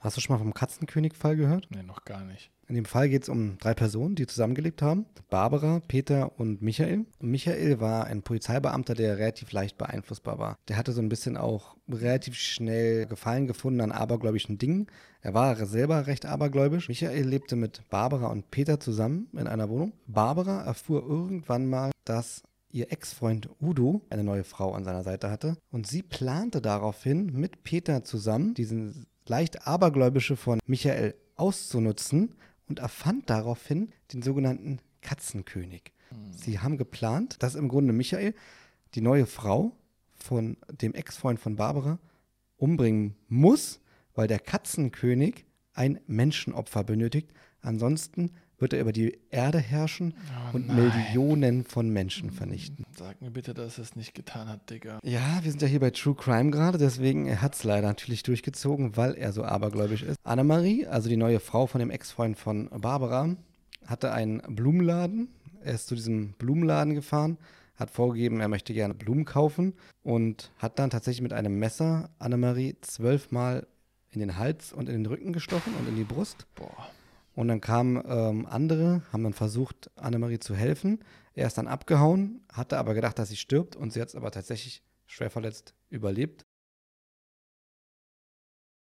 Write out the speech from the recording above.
Hast du schon mal vom Katzenkönig-Fall gehört? Nee, noch gar nicht. In dem Fall geht es um drei Personen, die zusammengelebt haben. Barbara, Peter und Michael. Und Michael war ein Polizeibeamter, der relativ leicht beeinflussbar war. Der hatte so ein bisschen auch relativ schnell Gefallen gefunden an abergläubischen Dingen. Er war selber recht abergläubisch. Michael lebte mit Barbara und Peter zusammen in einer Wohnung. Barbara erfuhr irgendwann mal, dass ihr Ex-Freund Udo eine neue Frau an seiner Seite hatte. Und sie plante daraufhin mit Peter zusammen diesen leicht abergläubische von Michael auszunutzen und erfand daraufhin den sogenannten Katzenkönig. Sie haben geplant, dass im Grunde Michael die neue Frau von dem Ex-Freund von Barbara umbringen muss, weil der Katzenkönig ein Menschenopfer benötigt. Ansonsten wird er über die Erde herrschen Oh und nein. Millionen von Menschen vernichten. Sag mir bitte, dass er es nicht getan hat, Digga. Ja, wir sind ja hier bei True Crime gerade, deswegen er hat es leider natürlich durchgezogen, weil er so abergläubisch ist. Annemarie, also die neue Frau von dem Ex-Freund von Barbara, hatte einen Blumenladen. Er ist zu diesem Blumenladen gefahren, hat vorgegeben, er möchte gerne Blumen kaufen und hat dann tatsächlich mit einem Messer Annemarie zwölfmal in den Hals und in den Rücken gestochen und in die Brust. Boah. Und dann kamen ähm, andere, haben dann versucht, Annemarie zu helfen. Er ist dann abgehauen, hatte aber gedacht, dass sie stirbt und sie hat es aber tatsächlich schwer verletzt überlebt.